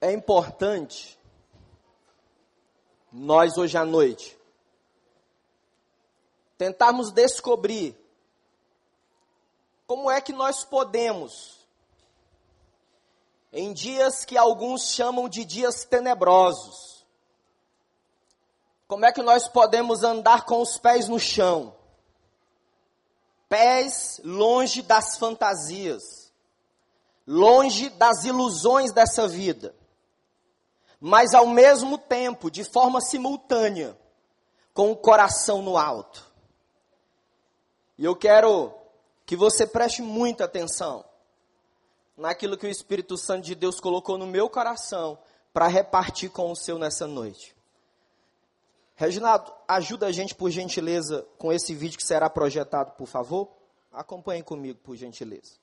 é importante nós hoje à noite tentarmos descobrir como é que nós podemos, em dias que alguns chamam de dias tenebrosos, como é que nós podemos andar com os pés no chão, pés longe das fantasias, longe das ilusões dessa vida, mas ao mesmo tempo, de forma simultânea, com o coração no alto. E eu quero que você preste muita atenção naquilo que o Espírito Santo de Deus colocou no meu coração para repartir com o seu nessa noite. Reginaldo, ajuda a gente, por gentileza, com esse vídeo que será projetado, por favor. Acompanhe comigo, por gentileza.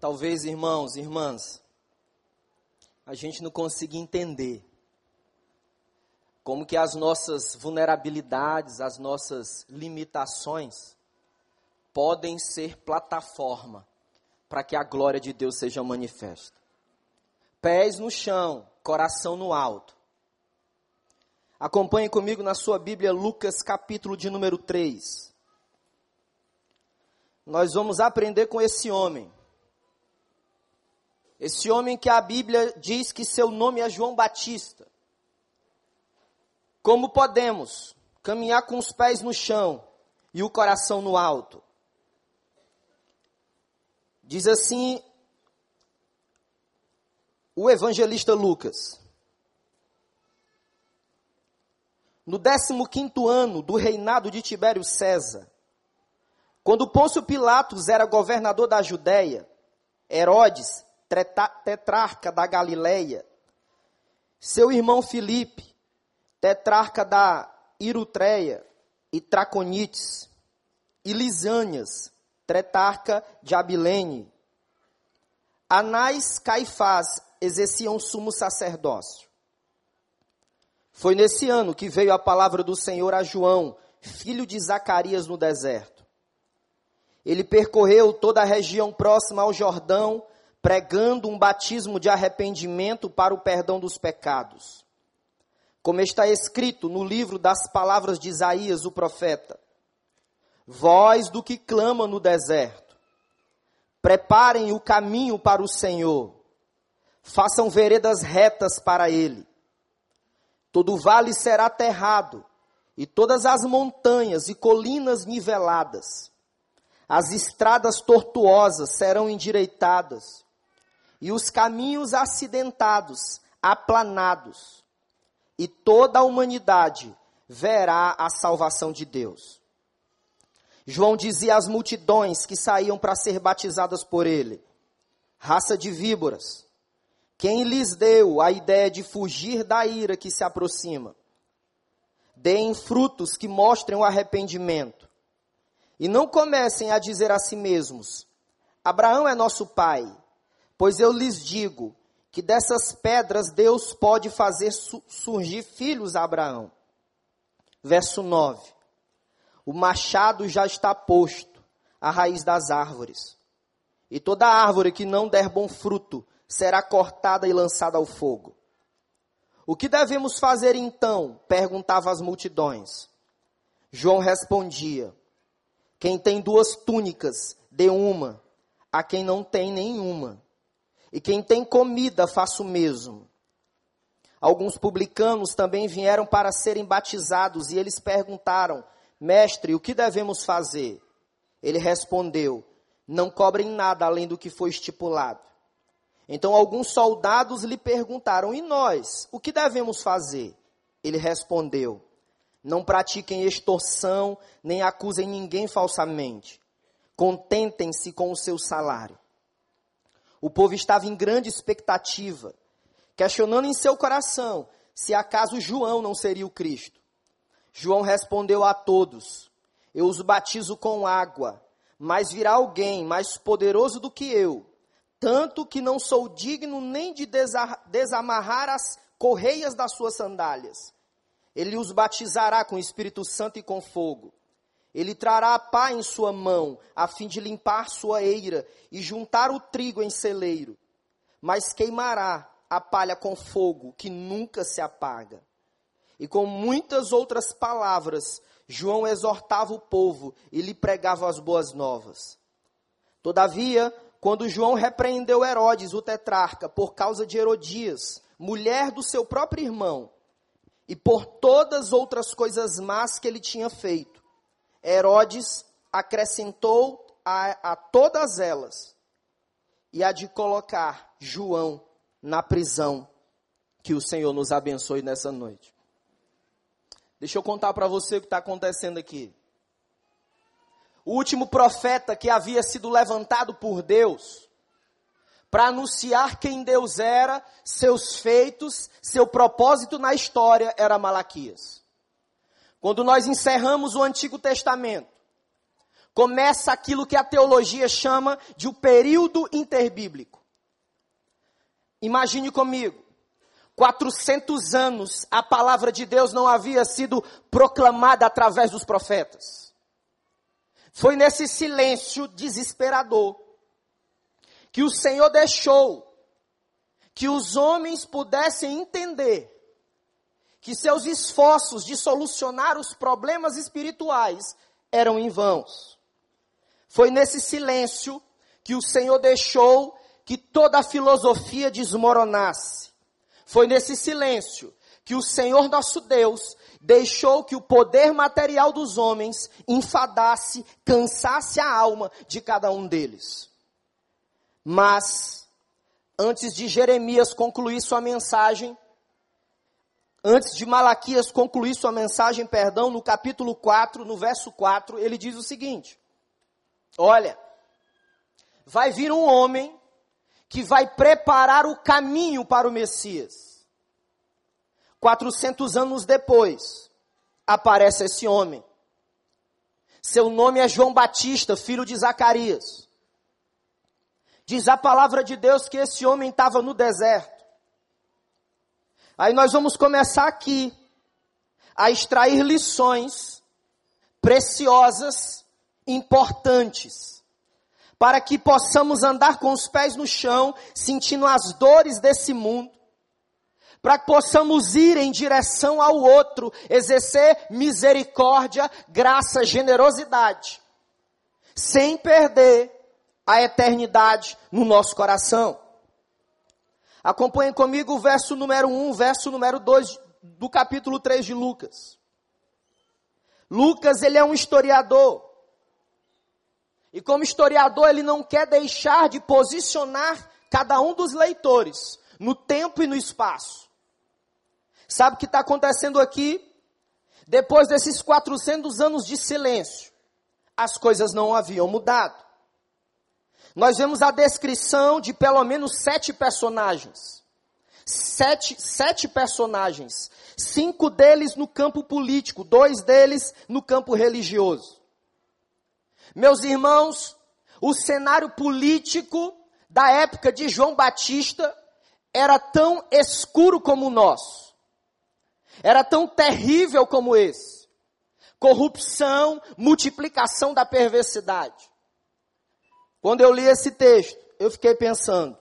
Talvez, irmãos, irmãs, a gente não consiga entender como que as nossas vulnerabilidades, as nossas limitações podem ser plataforma para que a glória de Deus seja manifesta. Pés no chão, coração no alto. Acompanhe comigo na sua Bíblia Lucas capítulo de número 3. Nós vamos aprender com esse homem esse homem que a Bíblia diz que seu nome é João Batista. Como podemos caminhar com os pés no chão e o coração no alto? Diz assim o evangelista Lucas. No 15 ano do reinado de Tibério César, quando Pôncio Pilatos era governador da Judéia, Herodes tetrarca da Galileia, seu irmão Filipe, tetrarca da Irutreia e Traconites, e Lisânias, tetrarca de Abilene. Anás Caifás exerciam sumo sacerdócio. Foi nesse ano que veio a palavra do Senhor a João, filho de Zacarias, no deserto. Ele percorreu toda a região próxima ao Jordão, pregando um batismo de arrependimento para o perdão dos pecados. Como está escrito no livro das palavras de Isaías, o profeta: Voz do que clama no deserto, preparem o caminho para o Senhor, façam veredas retas para ele. Todo vale será aterrado, e todas as montanhas e colinas niveladas. As estradas tortuosas serão endireitadas, e os caminhos acidentados aplanados, e toda a humanidade verá a salvação de Deus. João dizia às multidões que saíam para ser batizadas por ele: raça de víboras, quem lhes deu a ideia de fugir da ira que se aproxima? Deem frutos que mostrem o arrependimento. E não comecem a dizer a si mesmos: Abraão é nosso pai. Pois eu lhes digo que dessas pedras Deus pode fazer su surgir filhos a Abraão. Verso 9: O machado já está posto à raiz das árvores, e toda árvore que não der bom fruto será cortada e lançada ao fogo. O que devemos fazer então? perguntava as multidões. João respondia: Quem tem duas túnicas, dê uma, a quem não tem nenhuma. E quem tem comida, faça o mesmo. Alguns publicanos também vieram para serem batizados e eles perguntaram: Mestre, o que devemos fazer? Ele respondeu: Não cobrem nada além do que foi estipulado. Então alguns soldados lhe perguntaram: E nós? O que devemos fazer? Ele respondeu: Não pratiquem extorsão, nem acusem ninguém falsamente. Contentem-se com o seu salário. O povo estava em grande expectativa, questionando em seu coração se acaso João não seria o Cristo. João respondeu a todos: Eu os batizo com água, mas virá alguém mais poderoso do que eu tanto que não sou digno nem de desamarrar as correias das suas sandálias. Ele os batizará com o Espírito Santo e com fogo. Ele trará a pá em sua mão, a fim de limpar sua eira e juntar o trigo em celeiro. Mas queimará a palha com fogo, que nunca se apaga. E com muitas outras palavras, João exortava o povo e lhe pregava as boas novas. Todavia, quando João repreendeu Herodes, o tetrarca, por causa de Herodias, mulher do seu próprio irmão, e por todas outras coisas más que ele tinha feito, Herodes acrescentou a, a todas elas e a de colocar João na prisão. Que o Senhor nos abençoe nessa noite. Deixa eu contar para você o que está acontecendo aqui o último profeta que havia sido levantado por Deus para anunciar quem Deus era, seus feitos, seu propósito na história era Malaquias. Quando nós encerramos o Antigo Testamento, começa aquilo que a teologia chama de o período interbíblico. Imagine comigo, 400 anos a palavra de Deus não havia sido proclamada através dos profetas. Foi nesse silêncio desesperador que o Senhor deixou que os homens pudessem entender que seus esforços de solucionar os problemas espirituais eram em vãos. Foi nesse silêncio que o Senhor deixou que toda a filosofia desmoronasse. Foi nesse silêncio que o Senhor nosso Deus deixou que o poder material dos homens enfadasse, cansasse a alma de cada um deles. Mas, antes de Jeremias concluir sua mensagem, antes de Malaquias concluir sua mensagem, perdão, no capítulo 4, no verso 4, ele diz o seguinte: Olha, vai vir um homem que vai preparar o caminho para o Messias. 400 anos depois, aparece esse homem. Seu nome é João Batista, filho de Zacarias. Diz a palavra de Deus que esse homem estava no deserto. Aí nós vamos começar aqui, a extrair lições preciosas, importantes, para que possamos andar com os pés no chão, sentindo as dores desse mundo, para que possamos ir em direção ao outro, exercer misericórdia, graça, generosidade, sem perder a eternidade no nosso coração. Acompanhe comigo o verso número 1, verso número 2 do capítulo 3 de Lucas. Lucas, ele é um historiador. E como historiador, ele não quer deixar de posicionar cada um dos leitores no tempo e no espaço. Sabe o que está acontecendo aqui? Depois desses 400 anos de silêncio, as coisas não haviam mudado. Nós vemos a descrição de pelo menos sete personagens. Sete, sete personagens. Cinco deles no campo político, dois deles no campo religioso. Meus irmãos, o cenário político da época de João Batista era tão escuro como o nosso era tão terrível como esse. Corrupção, multiplicação da perversidade. Quando eu li esse texto, eu fiquei pensando,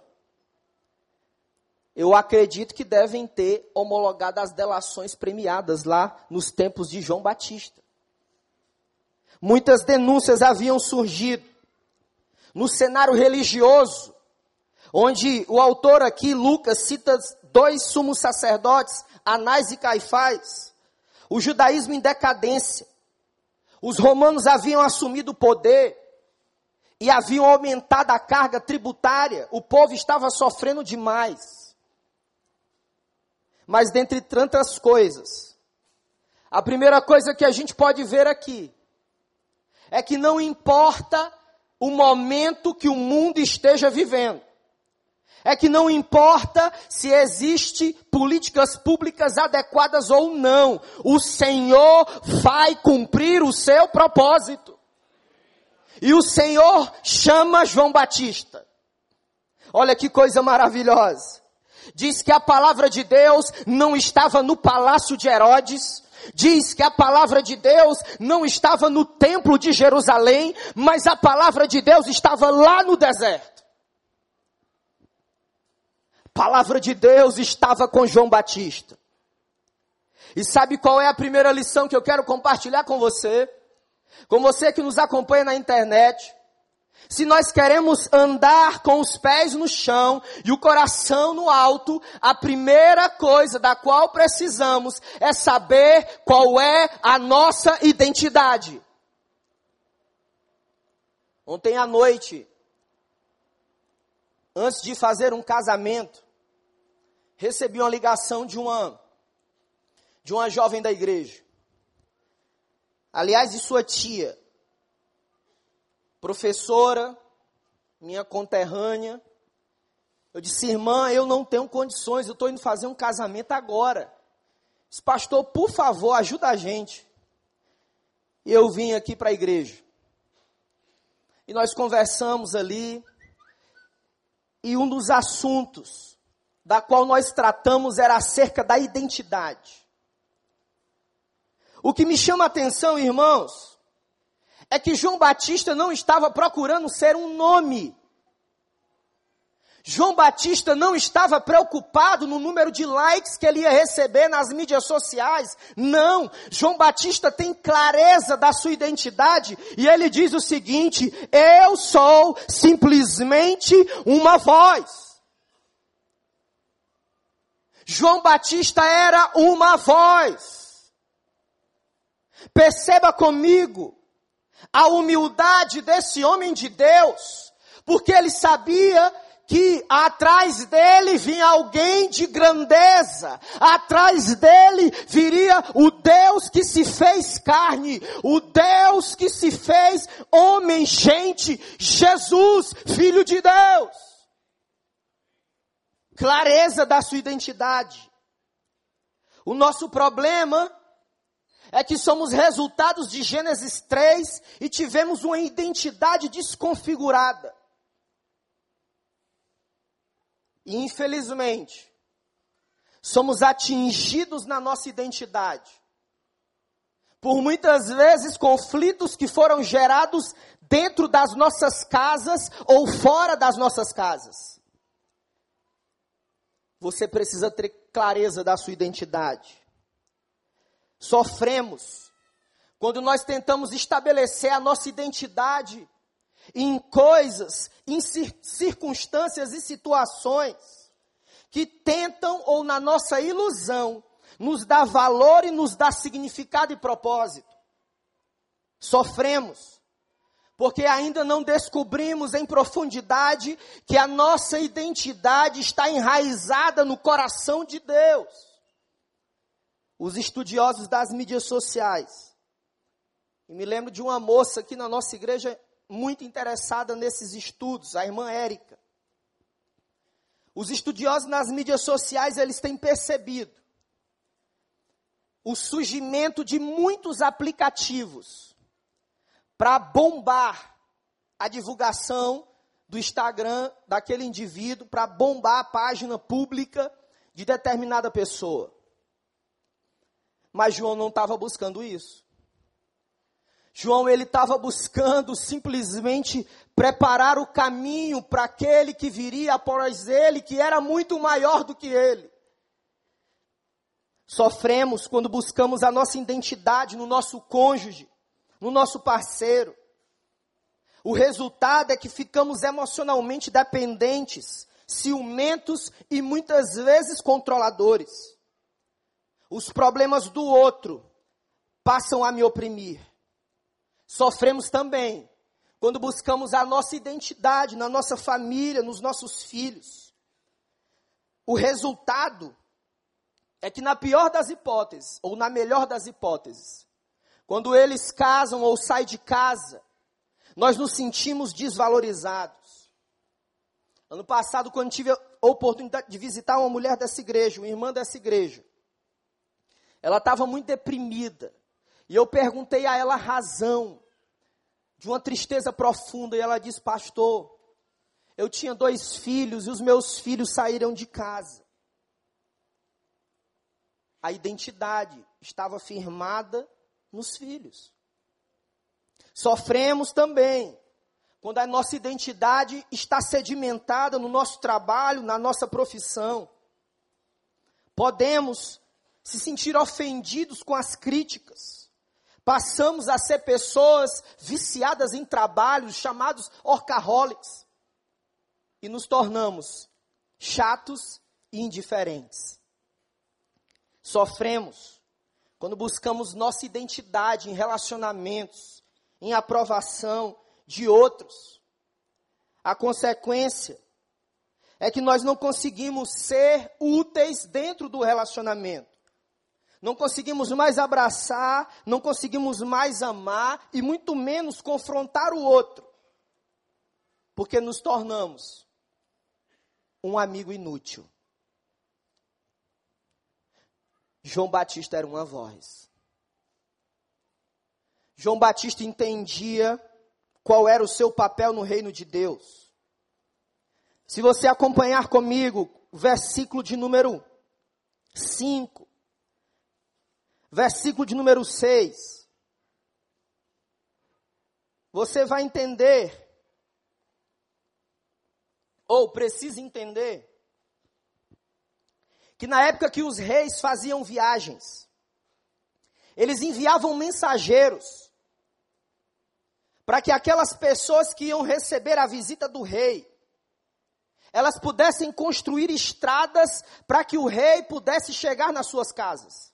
eu acredito que devem ter homologado as delações premiadas lá nos tempos de João Batista. Muitas denúncias haviam surgido no cenário religioso, onde o autor aqui, Lucas, cita dois sumos sacerdotes Anás e Caifás, o judaísmo em decadência. Os romanos haviam assumido o poder e haviam aumentado a carga tributária. O povo estava sofrendo demais. Mas dentre tantas coisas, a primeira coisa que a gente pode ver aqui é que não importa o momento que o mundo esteja vivendo é que não importa se existe políticas públicas adequadas ou não, o Senhor vai cumprir o seu propósito. E o Senhor chama João Batista. Olha que coisa maravilhosa. Diz que a palavra de Deus não estava no palácio de Herodes, diz que a palavra de Deus não estava no templo de Jerusalém, mas a palavra de Deus estava lá no deserto palavra de Deus estava com João Batista. E sabe qual é a primeira lição que eu quero compartilhar com você? Com você que nos acompanha na internet. Se nós queremos andar com os pés no chão e o coração no alto, a primeira coisa da qual precisamos é saber qual é a nossa identidade. Ontem à noite, antes de fazer um casamento, recebi uma ligação de uma de uma jovem da igreja. Aliás, de sua tia, professora, minha conterrânea. Eu disse, irmã, eu não tenho condições, eu estou indo fazer um casamento agora. Disse, pastor, por favor, ajuda a gente. E eu vim aqui para a igreja. E nós conversamos ali. E um dos assuntos da qual nós tratamos era acerca da identidade. O que me chama a atenção, irmãos, é que João Batista não estava procurando ser um nome. João Batista não estava preocupado no número de likes que ele ia receber nas mídias sociais. Não. João Batista tem clareza da sua identidade e ele diz o seguinte: eu sou simplesmente uma voz. João Batista era uma voz. Perceba comigo a humildade desse homem de Deus, porque ele sabia que atrás dele vinha alguém de grandeza, atrás dele viria o Deus que se fez carne, o Deus que se fez homem, gente, Jesus, Filho de Deus clareza da sua identidade. O nosso problema é que somos resultados de Gênesis 3 e tivemos uma identidade desconfigurada. E infelizmente, somos atingidos na nossa identidade por muitas vezes conflitos que foram gerados dentro das nossas casas ou fora das nossas casas. Você precisa ter clareza da sua identidade. Sofremos quando nós tentamos estabelecer a nossa identidade em coisas, em circunstâncias e situações que tentam ou na nossa ilusão nos dá valor e nos dá significado e propósito. Sofremos porque ainda não descobrimos em profundidade que a nossa identidade está enraizada no coração de Deus. Os estudiosos das mídias sociais. E me lembro de uma moça aqui na nossa igreja muito interessada nesses estudos, a irmã Érica. Os estudiosos nas mídias sociais, eles têm percebido o surgimento de muitos aplicativos para bombar a divulgação do Instagram daquele indivíduo, para bombar a página pública de determinada pessoa. Mas João não estava buscando isso. João ele estava buscando simplesmente preparar o caminho para aquele que viria após ele, que era muito maior do que ele. Sofremos quando buscamos a nossa identidade no nosso cônjuge, no nosso parceiro. O resultado é que ficamos emocionalmente dependentes, ciumentos e muitas vezes controladores. Os problemas do outro passam a me oprimir. Sofremos também quando buscamos a nossa identidade na nossa família, nos nossos filhos. O resultado é que, na pior das hipóteses, ou na melhor das hipóteses, quando eles casam ou saem de casa, nós nos sentimos desvalorizados. Ano passado, quando tive a oportunidade de visitar uma mulher dessa igreja, uma irmã dessa igreja, ela estava muito deprimida. E eu perguntei a ela a razão de uma tristeza profunda. E ela disse: Pastor, eu tinha dois filhos e os meus filhos saíram de casa. A identidade estava firmada nos filhos. Sofremos também quando a nossa identidade está sedimentada no nosso trabalho, na nossa profissão. Podemos se sentir ofendidos com as críticas. Passamos a ser pessoas viciadas em trabalhos chamados orcaholics. E nos tornamos chatos e indiferentes. Sofremos quando buscamos nossa identidade em relacionamentos, em aprovação de outros, a consequência é que nós não conseguimos ser úteis dentro do relacionamento. Não conseguimos mais abraçar, não conseguimos mais amar e muito menos confrontar o outro. Porque nos tornamos um amigo inútil. João Batista era uma voz. João Batista entendia qual era o seu papel no reino de Deus. Se você acompanhar comigo, versículo de número 5, versículo de número 6, você vai entender, ou precisa entender, que na época que os reis faziam viagens, eles enviavam mensageiros para que aquelas pessoas que iam receber a visita do rei, elas pudessem construir estradas para que o rei pudesse chegar nas suas casas.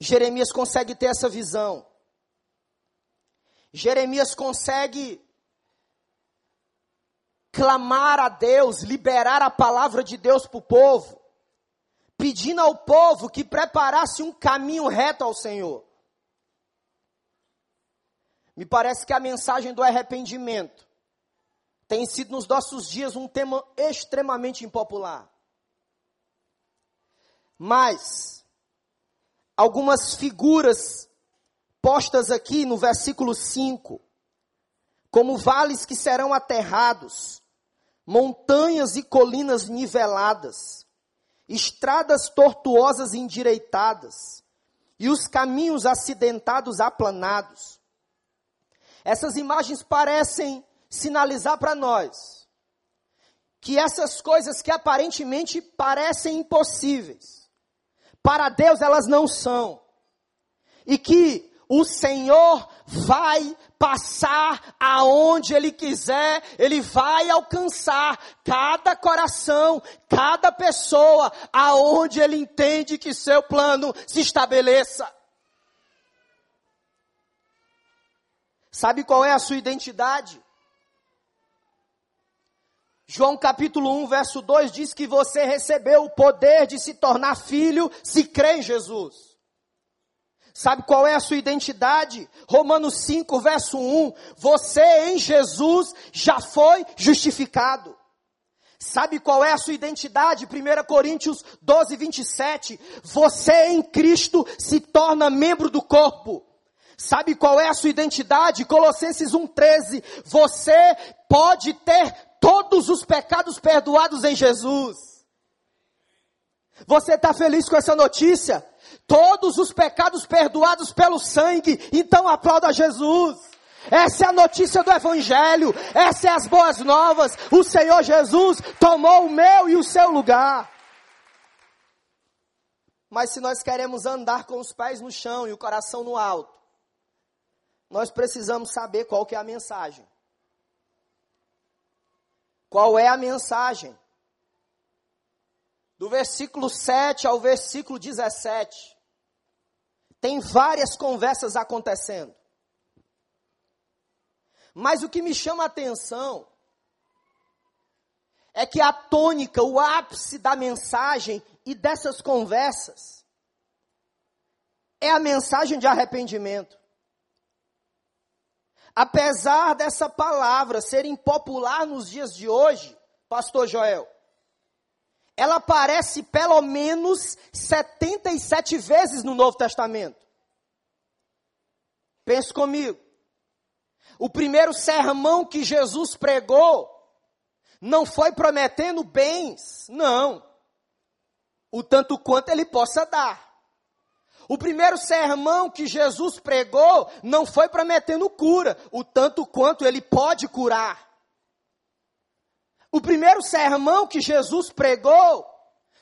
Jeremias consegue ter essa visão. Jeremias consegue clamar a Deus, liberar a palavra de Deus para o povo, pedindo ao povo que preparasse um caminho reto ao Senhor. Me parece que a mensagem do arrependimento tem sido nos nossos dias um tema extremamente impopular. Mas, algumas figuras postas aqui no versículo 5, como vales que serão aterrados, montanhas e colinas niveladas, estradas tortuosas endireitadas, e os caminhos acidentados aplanados. Essas imagens parecem sinalizar para nós que essas coisas que aparentemente parecem impossíveis, para Deus elas não são. E que o Senhor vai passar aonde Ele quiser, Ele vai alcançar cada coração, cada pessoa, aonde Ele entende que seu plano se estabeleça. Sabe qual é a sua identidade? João capítulo 1, verso 2 diz que você recebeu o poder de se tornar filho se crê em Jesus. Sabe qual é a sua identidade? Romanos 5, verso 1. Você em Jesus já foi justificado. Sabe qual é a sua identidade? 1 Coríntios 12, 27. Você em Cristo se torna membro do corpo. Sabe qual é a sua identidade? Colossenses 1,13. Você pode ter todos os pecados perdoados em Jesus. Você está feliz com essa notícia? todos os pecados perdoados pelo sangue, então aplauda Jesus. Essa é a notícia do Evangelho, essa é as boas novas. O Senhor Jesus tomou o meu e o seu lugar. Mas se nós queremos andar com os pés no chão e o coração no alto, nós precisamos saber qual que é a mensagem. Qual é a mensagem? Do versículo 7 ao versículo 17 tem várias conversas acontecendo. Mas o que me chama a atenção é que a tônica, o ápice da mensagem e dessas conversas é a mensagem de arrependimento. Apesar dessa palavra ser impopular nos dias de hoje, Pastor Joel, ela aparece pelo menos 77 vezes no Novo Testamento. Pense comigo. O primeiro sermão que Jesus pregou não foi prometendo bens, não. O tanto quanto ele possa dar. O primeiro sermão que Jesus pregou não foi prometendo cura, o tanto quanto ele pode curar. O primeiro sermão que Jesus pregou,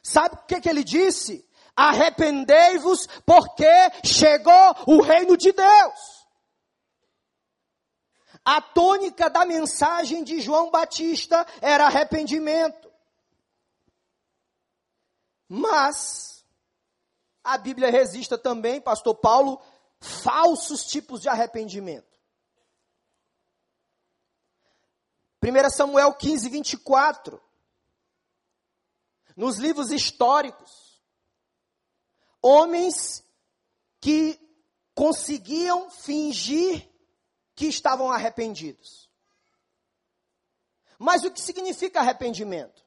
sabe o que, que ele disse? Arrependei-vos, porque chegou o reino de Deus. A tônica da mensagem de João Batista era arrependimento. Mas, a Bíblia resista também, pastor Paulo, falsos tipos de arrependimento. 1 Samuel 15, 24. Nos livros históricos, homens que conseguiam fingir que estavam arrependidos. Mas o que significa arrependimento?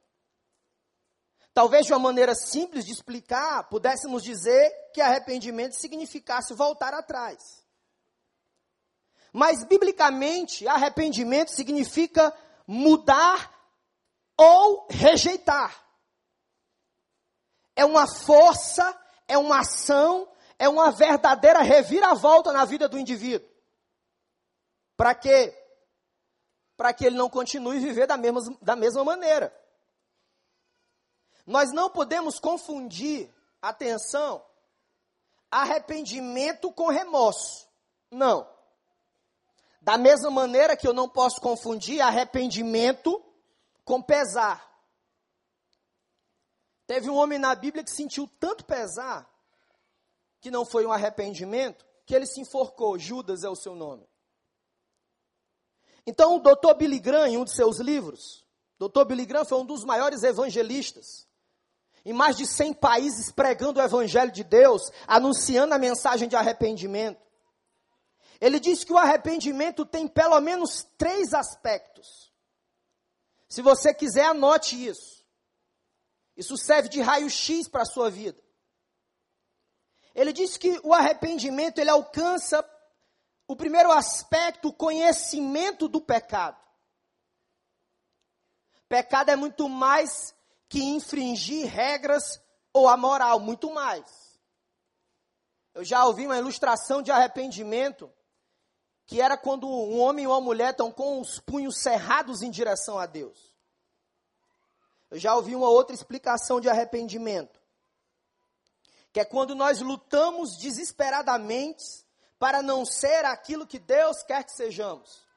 Talvez de uma maneira simples de explicar, pudéssemos dizer que arrependimento significasse voltar atrás. Mas, biblicamente, arrependimento significa mudar ou rejeitar. É uma força, é uma ação, é uma verdadeira reviravolta na vida do indivíduo. Para quê? Para que ele não continue viver da mesma, da mesma maneira. Nós não podemos confundir, atenção, arrependimento com remorso. Não. Da mesma maneira que eu não posso confundir arrependimento com pesar. Teve um homem na Bíblia que sentiu tanto pesar, que não foi um arrependimento, que ele se enforcou. Judas é o seu nome. Então, o Dr. Billy Graham, em um de seus livros, Dr. Billy Graham foi um dos maiores evangelistas. Em mais de 100 países pregando o evangelho de Deus, anunciando a mensagem de arrependimento. Ele diz que o arrependimento tem pelo menos três aspectos. Se você quiser, anote isso. Isso serve de raio-x para a sua vida. Ele diz que o arrependimento ele alcança o primeiro aspecto, o conhecimento do pecado. Pecado é muito mais que infringir regras ou amoral, muito mais. Eu já ouvi uma ilustração de arrependimento que era quando um homem e uma mulher estão com os punhos cerrados em direção a Deus. Eu já ouvi uma outra explicação de arrependimento, que é quando nós lutamos desesperadamente para não ser aquilo que Deus quer que sejamos.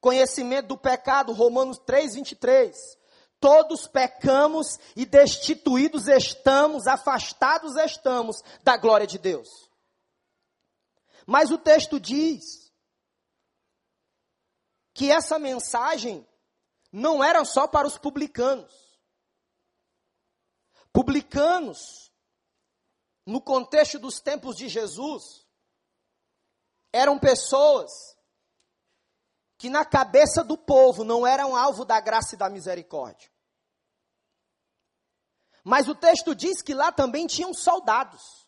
Conhecimento do pecado, Romanos 3, 23. Todos pecamos e destituídos estamos, afastados estamos da glória de Deus. Mas o texto diz que essa mensagem não era só para os publicanos. Publicanos, no contexto dos tempos de Jesus, eram pessoas que na cabeça do povo não eram alvo da graça e da misericórdia. Mas o texto diz que lá também tinham soldados.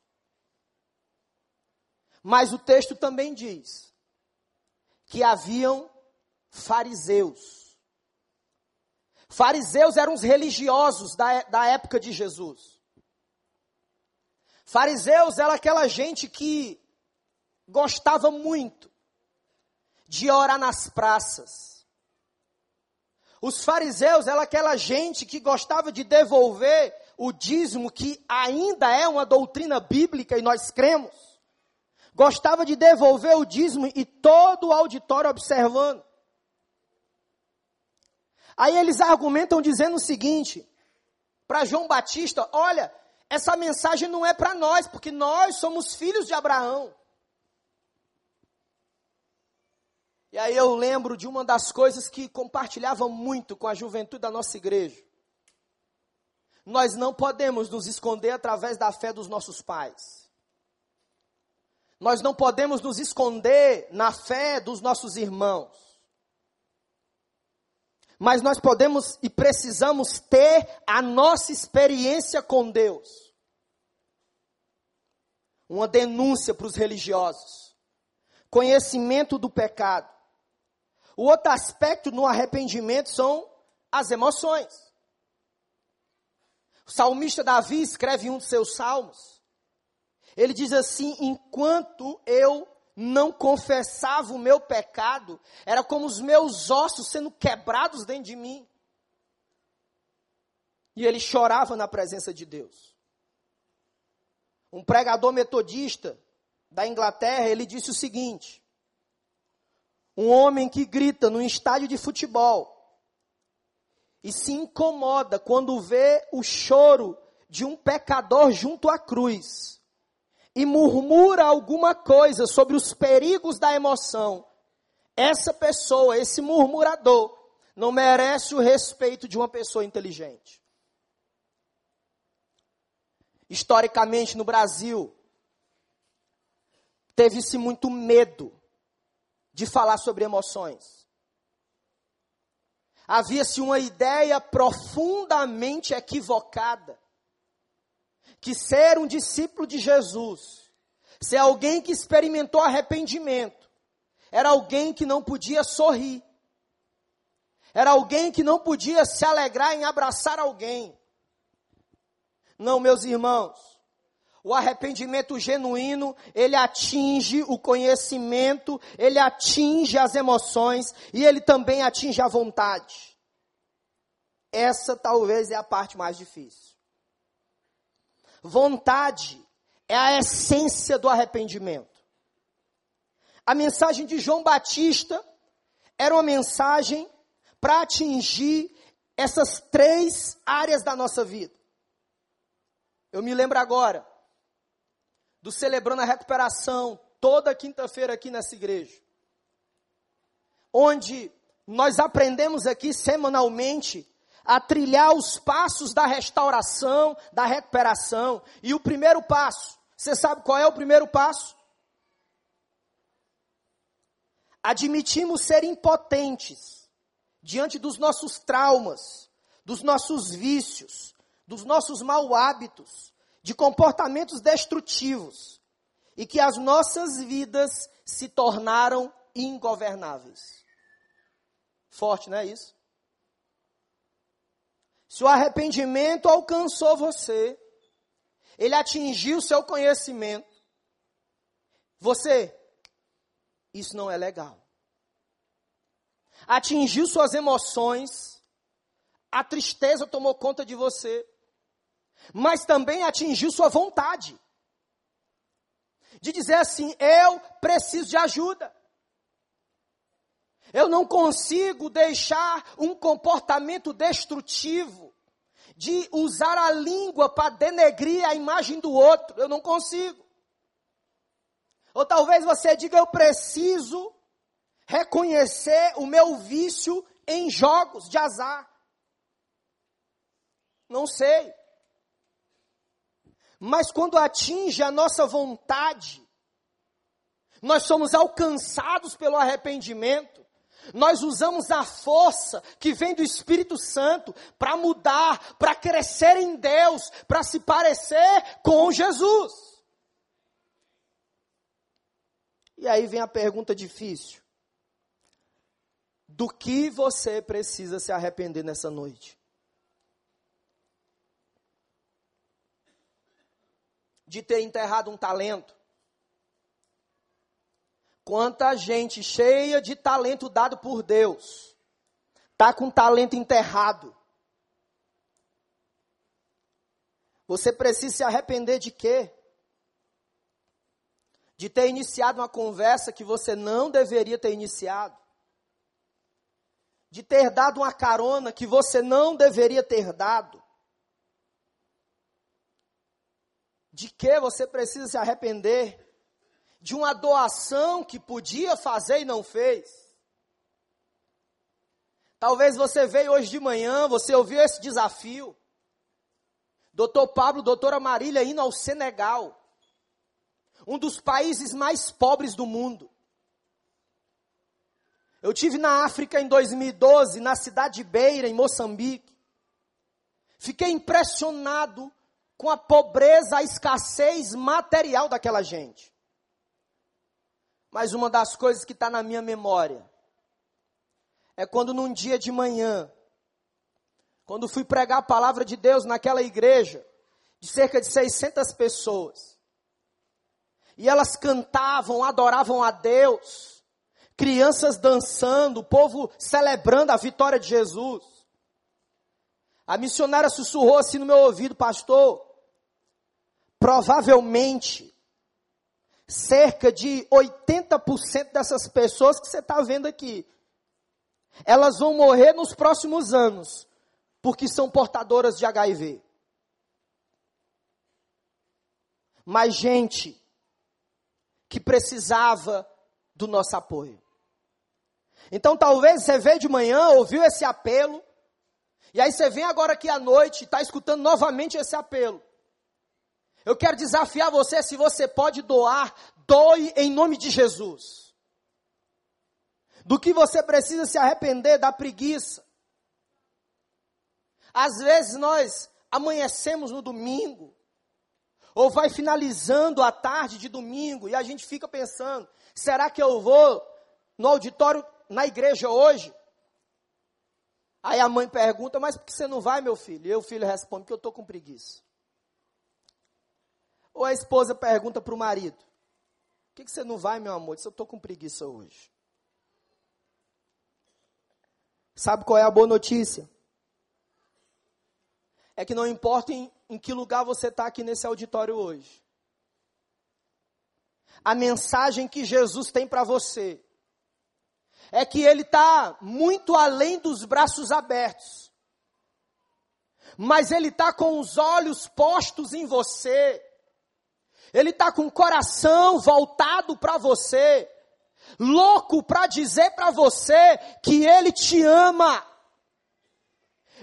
Mas o texto também diz que haviam fariseus. Fariseus eram os religiosos da, da época de Jesus. Fariseus era aquela gente que gostava muito de orar nas praças. Os fariseus eram aquela gente que gostava de devolver o dízimo, que ainda é uma doutrina bíblica e nós cremos gostava de devolver o dízimo e todo o auditório observando. Aí eles argumentam dizendo o seguinte, para João Batista: olha, essa mensagem não é para nós, porque nós somos filhos de Abraão. E aí eu lembro de uma das coisas que compartilhava muito com a juventude da nossa igreja. Nós não podemos nos esconder através da fé dos nossos pais. Nós não podemos nos esconder na fé dos nossos irmãos. Mas nós podemos e precisamos ter a nossa experiência com Deus. Uma denúncia para os religiosos. Conhecimento do pecado. O outro aspecto no arrependimento são as emoções. O salmista Davi escreve um dos seus salmos ele diz assim: enquanto eu não confessava o meu pecado, era como os meus ossos sendo quebrados dentro de mim. E ele chorava na presença de Deus. Um pregador metodista da Inglaterra, ele disse o seguinte: um homem que grita num estádio de futebol e se incomoda quando vê o choro de um pecador junto à cruz e murmura alguma coisa sobre os perigos da emoção, essa pessoa, esse murmurador, não merece o respeito de uma pessoa inteligente. Historicamente no Brasil, teve-se muito medo de falar sobre emoções. Havia-se uma ideia profundamente equivocada que ser um discípulo de Jesus, ser alguém que experimentou arrependimento, era alguém que não podia sorrir, era alguém que não podia se alegrar em abraçar alguém. Não, meus irmãos, o arrependimento genuíno, ele atinge o conhecimento, ele atinge as emoções e ele também atinge a vontade. Essa talvez é a parte mais difícil. Vontade é a essência do arrependimento. A mensagem de João Batista era uma mensagem para atingir essas três áreas da nossa vida. Eu me lembro agora do celebrando a recuperação toda quinta-feira aqui nessa igreja, onde nós aprendemos aqui semanalmente a trilhar os passos da restauração, da recuperação. E o primeiro passo, você sabe qual é o primeiro passo? Admitimos ser impotentes diante dos nossos traumas, dos nossos vícios, dos nossos mau hábitos, de comportamentos destrutivos, e que as nossas vidas se tornaram ingovernáveis. Forte, não é isso? Se o arrependimento alcançou você, ele atingiu seu conhecimento, você, isso não é legal. Atingiu suas emoções, a tristeza tomou conta de você, mas também atingiu sua vontade. De dizer assim: eu preciso de ajuda. Eu não consigo deixar um comportamento destrutivo de usar a língua para denegrir a imagem do outro. Eu não consigo. Ou talvez você diga: eu preciso reconhecer o meu vício em jogos de azar. Não sei. Mas quando atinge a nossa vontade, nós somos alcançados pelo arrependimento. Nós usamos a força que vem do Espírito Santo para mudar, para crescer em Deus, para se parecer com Jesus. E aí vem a pergunta difícil: do que você precisa se arrepender nessa noite? De ter enterrado um talento? Quanta gente cheia de talento dado por Deus, está com talento enterrado. Você precisa se arrepender de quê? De ter iniciado uma conversa que você não deveria ter iniciado. De ter dado uma carona que você não deveria ter dado. De que você precisa se arrepender? de uma doação que podia fazer e não fez. Talvez você veio hoje de manhã, você ouviu esse desafio. Doutor Pablo, doutora Marília indo ao Senegal, um dos países mais pobres do mundo. Eu tive na África em 2012, na cidade de Beira, em Moçambique. Fiquei impressionado com a pobreza, a escassez material daquela gente. Mas uma das coisas que está na minha memória é quando num dia de manhã, quando fui pregar a palavra de Deus naquela igreja, de cerca de 600 pessoas, e elas cantavam, adoravam a Deus, crianças dançando, o povo celebrando a vitória de Jesus. A missionária sussurrou assim no meu ouvido, pastor, provavelmente cerca de 80% dessas pessoas que você está vendo aqui, elas vão morrer nos próximos anos, porque são portadoras de HIV. Mas gente que precisava do nosso apoio. Então talvez você veio de manhã, ouviu esse apelo, e aí você vem agora aqui à noite e está escutando novamente esse apelo. Eu quero desafiar você, se você pode doar, doe em nome de Jesus. Do que você precisa se arrepender da preguiça. Às vezes nós amanhecemos no domingo, ou vai finalizando a tarde de domingo, e a gente fica pensando: será que eu vou no auditório na igreja hoje? Aí a mãe pergunta: mas por que você não vai, meu filho? E o filho responde: porque eu estou com preguiça. Ou a esposa pergunta para o marido: Por que, que, você não vai, meu amor? Diz, eu estou com preguiça hoje. Sabe qual é a boa notícia? É que não importa em, em que lugar você está aqui nesse auditório hoje. A mensagem que Jesus tem para você é que Ele está muito além dos braços abertos, mas Ele está com os olhos postos em você ele está com o coração voltado para você, louco para dizer para você que Ele te ama.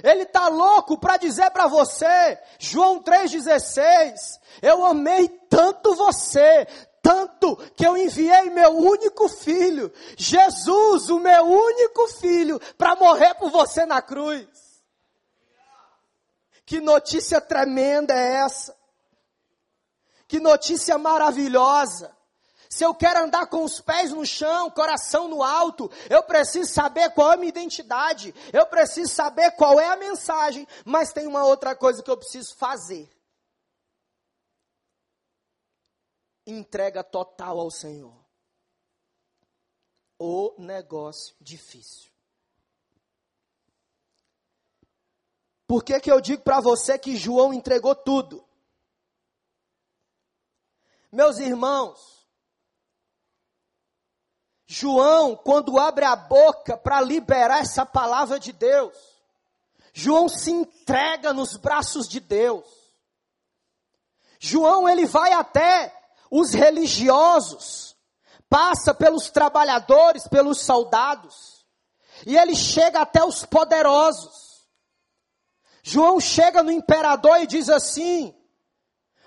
Ele está louco para dizer para você, João 3,16, eu amei tanto você, tanto que eu enviei meu único filho, Jesus, o meu único filho, para morrer por você na cruz. Que notícia tremenda é essa? Que notícia maravilhosa! se eu quero andar com os pés no chão, coração no alto, eu preciso saber qual é a minha identidade, eu preciso saber qual é a mensagem, mas tem uma outra coisa que eu preciso fazer. Entrega total ao Senhor. O negócio difícil. Por que, que eu digo para você que João entregou tudo? Meus irmãos, João, quando abre a boca para liberar essa palavra de Deus, João se entrega nos braços de Deus. João, ele vai até os religiosos, passa pelos trabalhadores, pelos soldados, e ele chega até os poderosos. João chega no imperador e diz assim: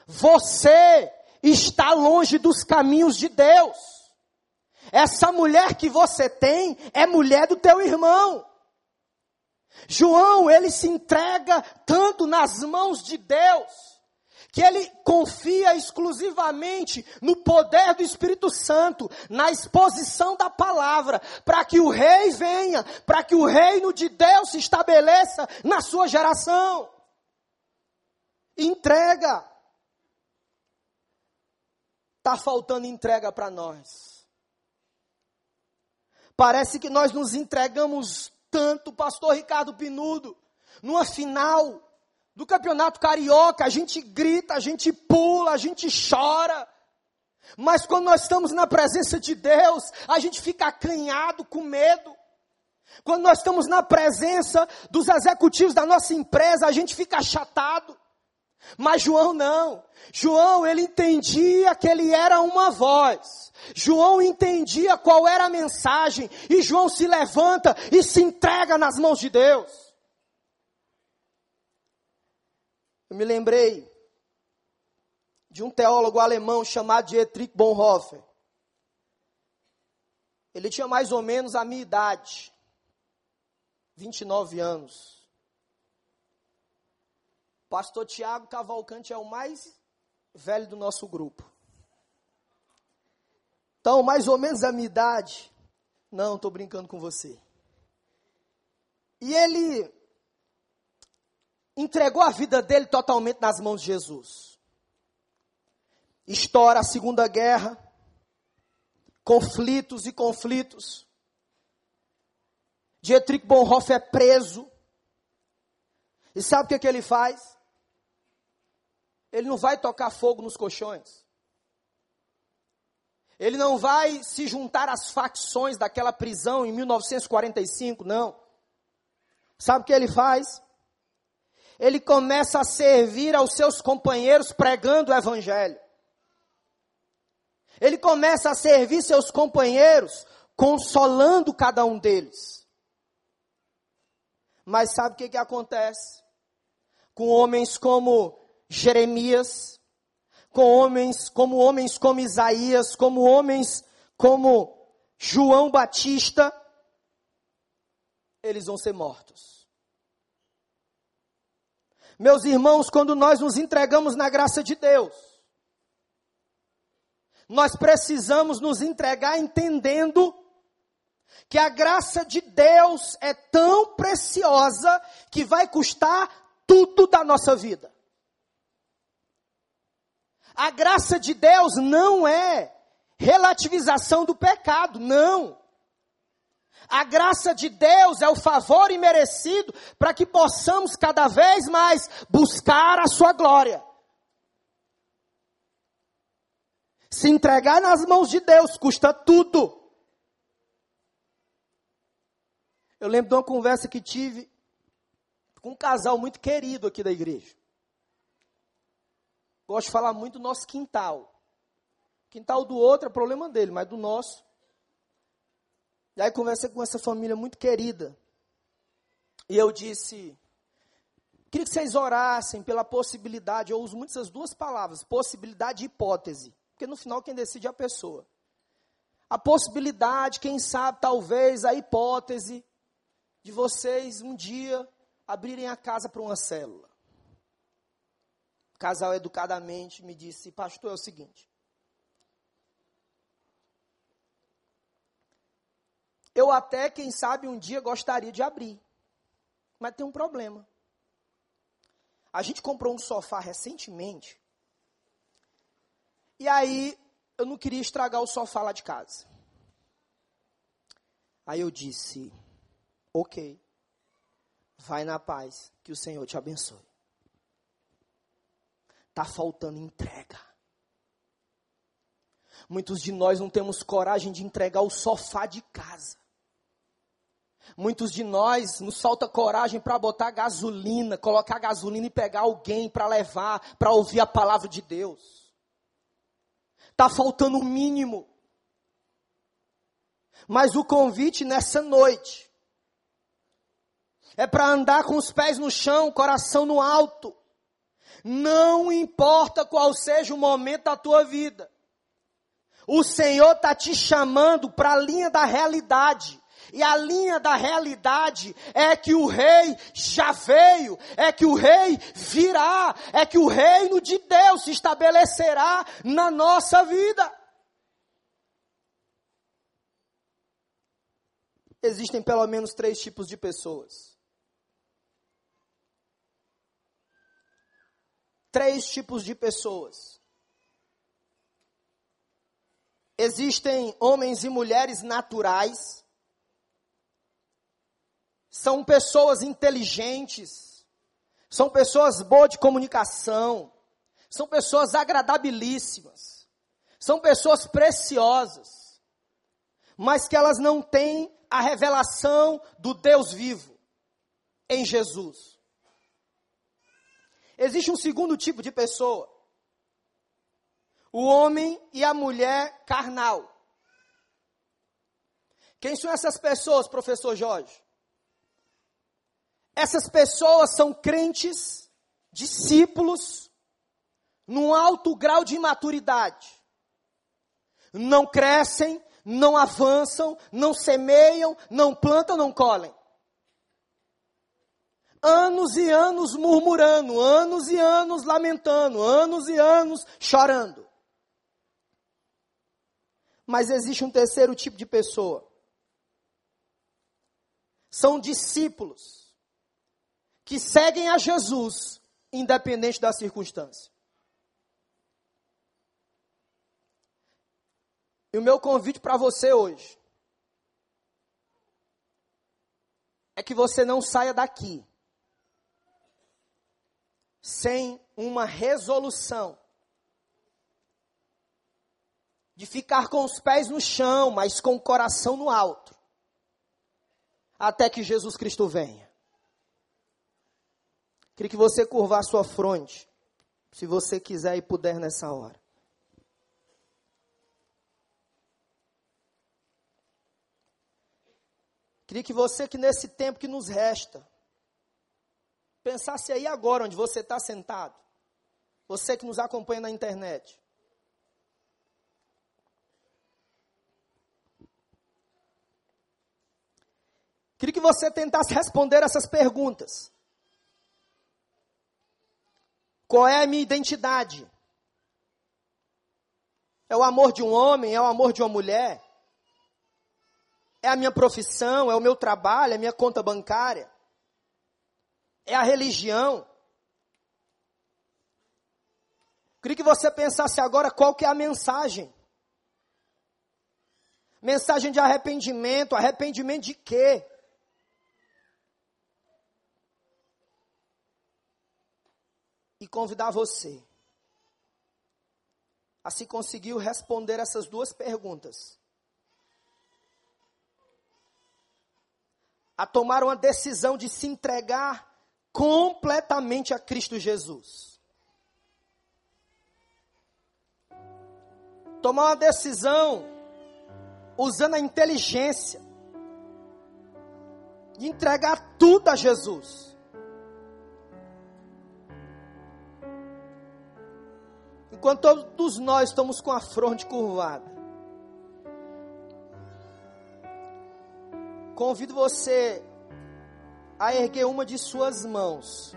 Você está longe dos caminhos de Deus. Essa mulher que você tem é mulher do teu irmão. João, ele se entrega tanto nas mãos de Deus, que ele confia exclusivamente no poder do Espírito Santo, na exposição da palavra, para que o rei venha, para que o reino de Deus se estabeleça na sua geração. Entrega. Está faltando entrega para nós. Parece que nós nos entregamos tanto, pastor Ricardo Pinudo, numa final do Campeonato Carioca, a gente grita, a gente pula, a gente chora. Mas quando nós estamos na presença de Deus, a gente fica acanhado com medo. Quando nós estamos na presença dos executivos da nossa empresa, a gente fica achatado. Mas João não. João, ele entendia que ele era uma voz. João entendia qual era a mensagem. E João se levanta e se entrega nas mãos de Deus. Eu me lembrei de um teólogo alemão chamado Dietrich Bonhoeffer. Ele tinha mais ou menos a minha idade, 29 anos. Pastor Tiago Cavalcante é o mais velho do nosso grupo. Então, mais ou menos a minha idade. Não, estou brincando com você. E ele entregou a vida dele totalmente nas mãos de Jesus. Estoura a Segunda Guerra, conflitos e conflitos. Dietrich Bonhoeffer é preso. E sabe o que, que ele faz? Ele não vai tocar fogo nos colchões. Ele não vai se juntar às facções daquela prisão em 1945, não. Sabe o que ele faz? Ele começa a servir aos seus companheiros pregando o evangelho. Ele começa a servir seus companheiros consolando cada um deles. Mas sabe o que, que acontece? Com homens como Jeremias, com homens, como homens como Isaías, como homens como João Batista, eles vão ser mortos. Meus irmãos, quando nós nos entregamos na graça de Deus, nós precisamos nos entregar entendendo que a graça de Deus é tão preciosa que vai custar tudo da nossa vida. A graça de Deus não é relativização do pecado, não. A graça de Deus é o favor imerecido para que possamos cada vez mais buscar a sua glória. Se entregar nas mãos de Deus custa tudo. Eu lembro de uma conversa que tive com um casal muito querido aqui da igreja. Gosto de falar muito do nosso quintal. Quintal do outro é problema dele, mas do nosso. E aí conversei com essa família muito querida. E eu disse, queria que vocês orassem pela possibilidade, eu uso muito essas duas palavras, possibilidade e hipótese. Porque no final quem decide é a pessoa. A possibilidade, quem sabe, talvez, a hipótese de vocês um dia abrirem a casa para uma célula casal educadamente me disse: Pastor, é o seguinte. Eu até, quem sabe, um dia gostaria de abrir. Mas tem um problema. A gente comprou um sofá recentemente. E aí, eu não queria estragar o sofá lá de casa. Aí eu disse: Ok, vai na paz, que o Senhor te abençoe. Está faltando entrega. Muitos de nós não temos coragem de entregar o sofá de casa. Muitos de nós nos falta coragem para botar gasolina, colocar gasolina e pegar alguém para levar, para ouvir a palavra de Deus. Está faltando o mínimo. Mas o convite nessa noite é para andar com os pés no chão, coração no alto. Não importa qual seja o momento da tua vida. O Senhor está te chamando para a linha da realidade. E a linha da realidade é que o rei já veio, é que o rei virá, é que o reino de Deus se estabelecerá na nossa vida. Existem pelo menos três tipos de pessoas. Três tipos de pessoas. Existem homens e mulheres naturais. São pessoas inteligentes, são pessoas boas de comunicação, são pessoas agradabilíssimas, são pessoas preciosas, mas que elas não têm a revelação do Deus vivo em Jesus. Existe um segundo tipo de pessoa, o homem e a mulher carnal. Quem são essas pessoas, professor Jorge? Essas pessoas são crentes, discípulos, num alto grau de maturidade. Não crescem, não avançam, não semeiam, não plantam, não colhem. Anos e anos murmurando, anos e anos lamentando, anos e anos chorando. Mas existe um terceiro tipo de pessoa. São discípulos que seguem a Jesus, independente da circunstância. E o meu convite para você hoje é que você não saia daqui sem uma resolução de ficar com os pés no chão, mas com o coração no alto, até que Jesus Cristo venha. Queria que você curvar sua fronte, se você quiser e puder nessa hora. Queria que você, que nesse tempo que nos resta, pensasse aí agora onde você está sentado. Você que nos acompanha na internet. Queria que você tentasse responder essas perguntas. Qual é a minha identidade? É o amor de um homem? É o amor de uma mulher? É a minha profissão? É o meu trabalho? É a minha conta bancária? É a religião? Queria que você pensasse agora qual que é a mensagem. Mensagem de arrependimento. Arrependimento de quê? e convidar você a se conseguir responder essas duas perguntas. A tomar uma decisão de se entregar completamente a Cristo Jesus. Tomar uma decisão usando a inteligência de entregar tudo a Jesus. Enquanto todos nós estamos com a fronte curvada, convido você a erguer uma de suas mãos.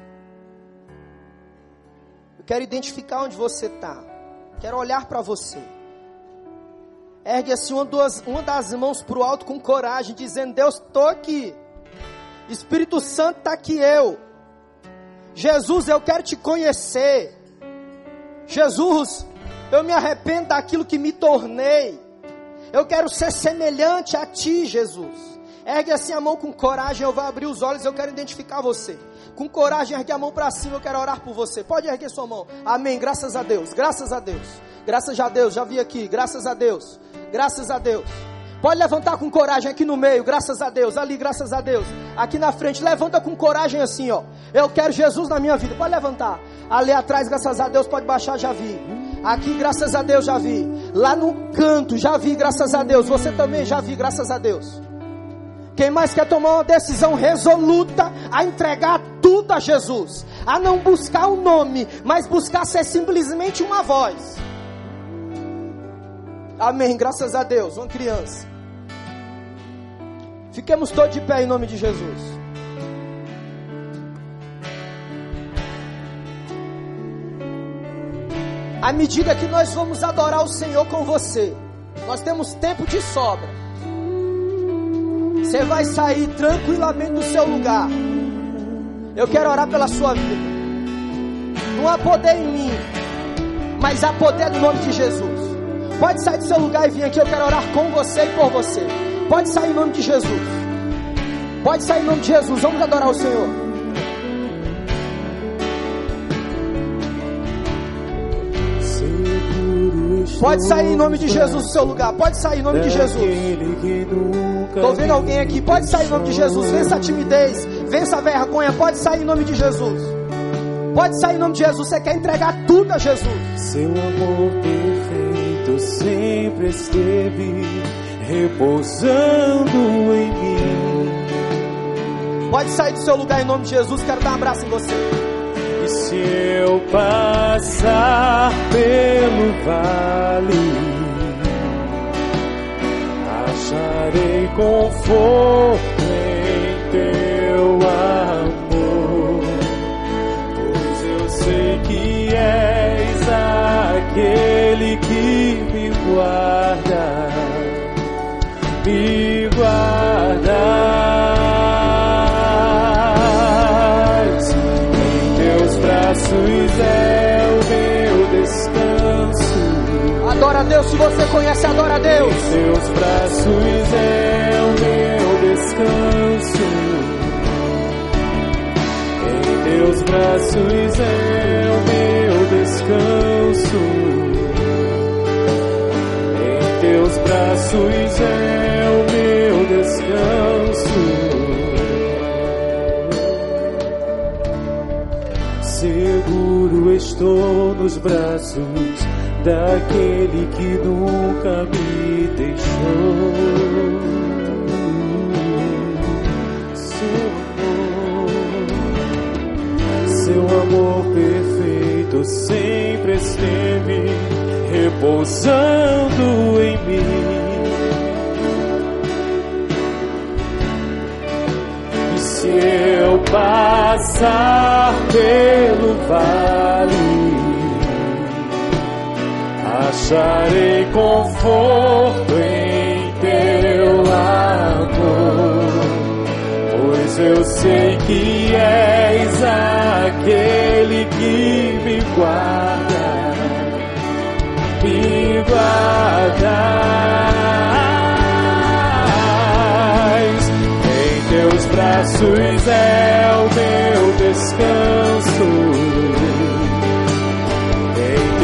Eu quero identificar onde você está. Quero olhar para você. Ergue assim uma, duas, uma das mãos para o alto com coragem, dizendo: Deus, estou aqui. Espírito Santo está aqui eu. Jesus, eu quero te conhecer. Jesus, eu me arrependo daquilo que me tornei. Eu quero ser semelhante a ti, Jesus. Ergue assim a mão com coragem, eu vou abrir os olhos, eu quero identificar você. Com coragem, ergue a mão para cima, eu quero orar por você. Pode erguer sua mão. Amém. Graças a Deus. Graças a Deus. Graças a Deus. Já vi aqui. Graças a Deus. Graças a Deus. Pode levantar com coragem aqui no meio, graças a Deus. Ali, graças a Deus. Aqui na frente, levanta com coragem assim, ó. Eu quero Jesus na minha vida. Pode levantar. Ali atrás, graças a Deus, pode baixar, já vi. Aqui, graças a Deus, já vi. Lá no canto, já vi, graças a Deus. Você também já vi, graças a Deus. Quem mais quer tomar uma decisão resoluta a entregar tudo a Jesus, a não buscar o um nome, mas buscar ser simplesmente uma voz. Amém, graças a Deus, uma criança. Fiquemos todos de pé em nome de Jesus. À medida que nós vamos adorar o Senhor com você, nós temos tempo de sobra. Você vai sair tranquilamente do seu lugar. Eu quero orar pela sua vida. Não há poder em mim, mas há poder no nome de Jesus. Pode sair do seu lugar e vir aqui. Eu quero orar com você e por você. Pode sair em nome de Jesus. Pode sair em nome de Jesus. Vamos adorar o Senhor. Pode sair em nome de Jesus do seu lugar. Pode sair em nome de Jesus. Estou vendo alguém aqui. Pode sair em nome de Jesus. Vença a timidez. Vença a vergonha. Pode sair em nome de Jesus. Pode sair em nome de Jesus. Você quer entregar tudo a Jesus. Seu amor perfeito sempre esteve repousando em mim. Pode sair do seu lugar em nome de Jesus. Quero dar um abraço em você. Se eu passar pelo vale, acharei conforto em teu amor, pois eu sei que és aquele que me guarda, me Deus se você conhece, adora a Deus. Em seus braços é o meu descanso. Em teus braços é o meu descanso. Em teus braços é o meu descanso. Seguro estou nos braços daquele que nunca me deixou. Seu amor, seu amor perfeito sempre esteve repousando em mim. E se eu passar pelo vale, acharei conforto em teu amor, pois eu sei que és aquele que me guarda, me guardas em teus braços é o meu descanso.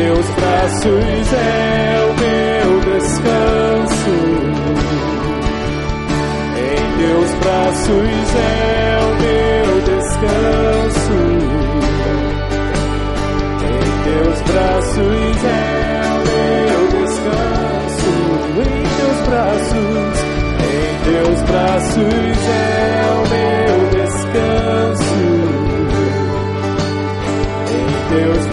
Teus braços é o meu descanso. Em teus braços é o meu descanso. Em teus braços é o meu descanso. Em teus braços, em teus braços é o meu descanso. Em teus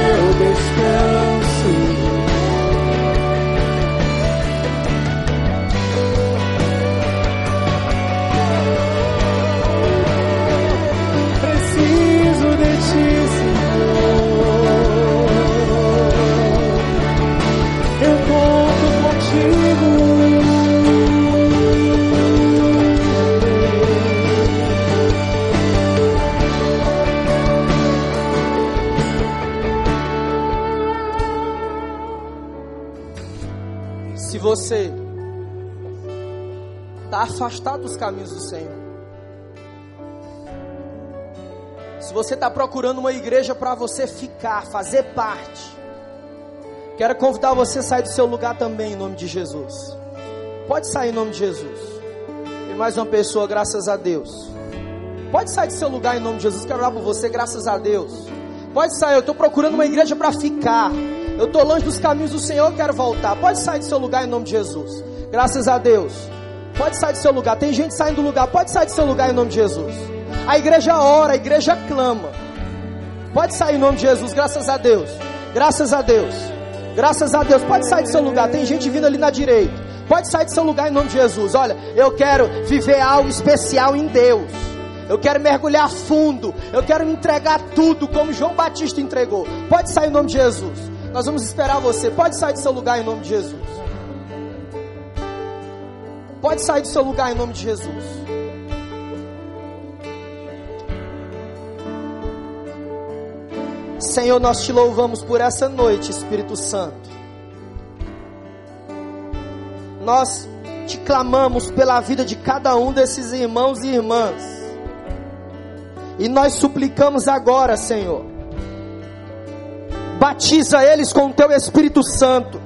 você está afastado dos caminhos do Senhor, se você está procurando uma igreja para você ficar, fazer parte, quero convidar você a sair do seu lugar também em nome de Jesus. Pode sair em nome de Jesus. Tem mais uma pessoa, graças a Deus. Pode sair do seu lugar em nome de Jesus. Quero orar por você, graças a Deus. Pode sair, eu estou procurando uma igreja para ficar. Eu estou longe dos caminhos do Senhor, quero voltar. Pode sair do seu lugar em nome de Jesus. Graças a Deus. Pode sair do seu lugar. Tem gente saindo do lugar. Pode sair do seu lugar em nome de Jesus. A igreja ora, a igreja clama. Pode sair em nome de Jesus. Graças a Deus. Graças a Deus. Graças a Deus. Pode sair do seu lugar. Tem gente vindo ali na direita. Pode sair do seu lugar em nome de Jesus. Olha, eu quero viver algo especial em Deus. Eu quero mergulhar fundo. Eu quero me entregar tudo como João Batista entregou. Pode sair em nome de Jesus. Nós vamos esperar você. Pode sair do seu lugar em nome de Jesus. Pode sair do seu lugar em nome de Jesus. Senhor, nós te louvamos por essa noite, Espírito Santo. Nós te clamamos pela vida de cada um desses irmãos e irmãs. E nós suplicamos agora, Senhor. Batiza eles com o teu Espírito Santo.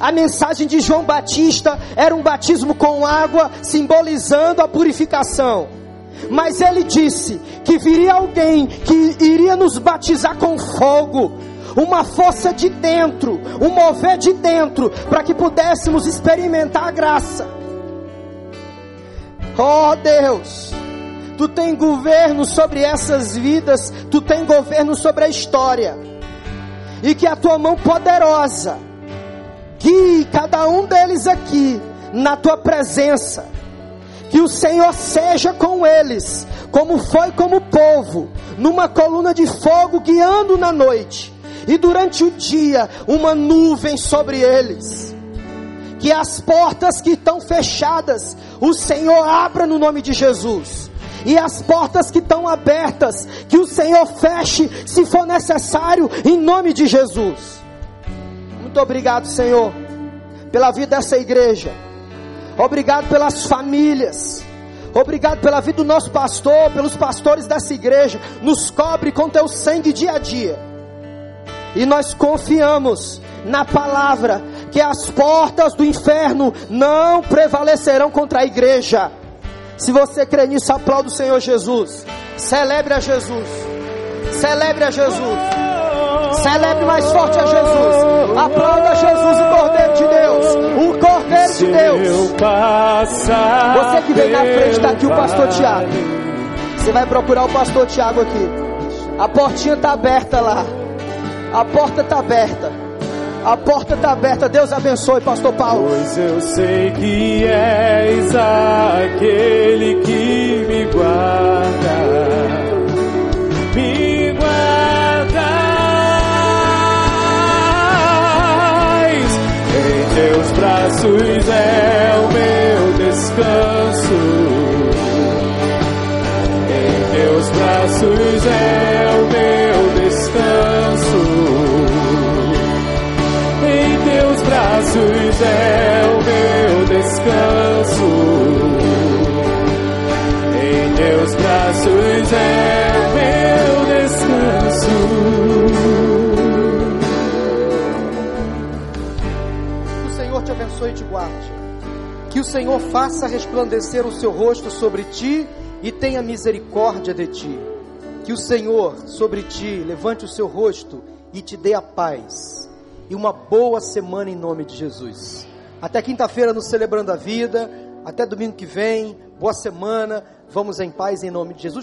A mensagem de João Batista era um batismo com água, simbolizando a purificação. Mas ele disse que viria alguém que iria nos batizar com fogo, uma força de dentro, um mover de dentro, para que pudéssemos experimentar a graça. Oh Deus, tu tem governo sobre essas vidas, tu tem governo sobre a história, e que a tua mão poderosa guie cada um deles aqui na tua presença. Que o Senhor seja com eles, como foi como povo, numa coluna de fogo guiando na noite, e durante o dia uma nuvem sobre eles. Que as portas que estão fechadas, o Senhor abra no nome de Jesus. E as portas que estão abertas, que o Senhor feche, se for necessário, em nome de Jesus. Muito obrigado, Senhor, pela vida dessa igreja. Obrigado pelas famílias. Obrigado pela vida do nosso pastor, pelos pastores dessa igreja. Nos cobre com teu sangue dia a dia. E nós confiamos na palavra que as portas do inferno não prevalecerão contra a igreja. Se você crê nisso, aplauda o Senhor Jesus. Celebre a Jesus. Celebre a Jesus. Celebre mais forte a Jesus. Aplauda Jesus, o Cordeiro de Deus. O Cordeiro de Deus. Você que vem na frente, está aqui o pastor Tiago. Você vai procurar o pastor Tiago aqui. A portinha está aberta lá. A porta está aberta. A porta está aberta. Deus abençoe, pastor Paulo. Pois eu sei que és aquele que me guarda. braços é o meu descanso. Em teus braços é braços é o meu descanso. Em teus braços é o meu descanso. abençoe e te guarde. Que o Senhor faça resplandecer o seu rosto sobre ti e tenha misericórdia de ti. Que o Senhor sobre ti levante o seu rosto e te dê a paz. E uma boa semana em nome de Jesus. Até quinta-feira nos celebrando a vida. Até domingo que vem. Boa semana. Vamos em paz em nome de Jesus.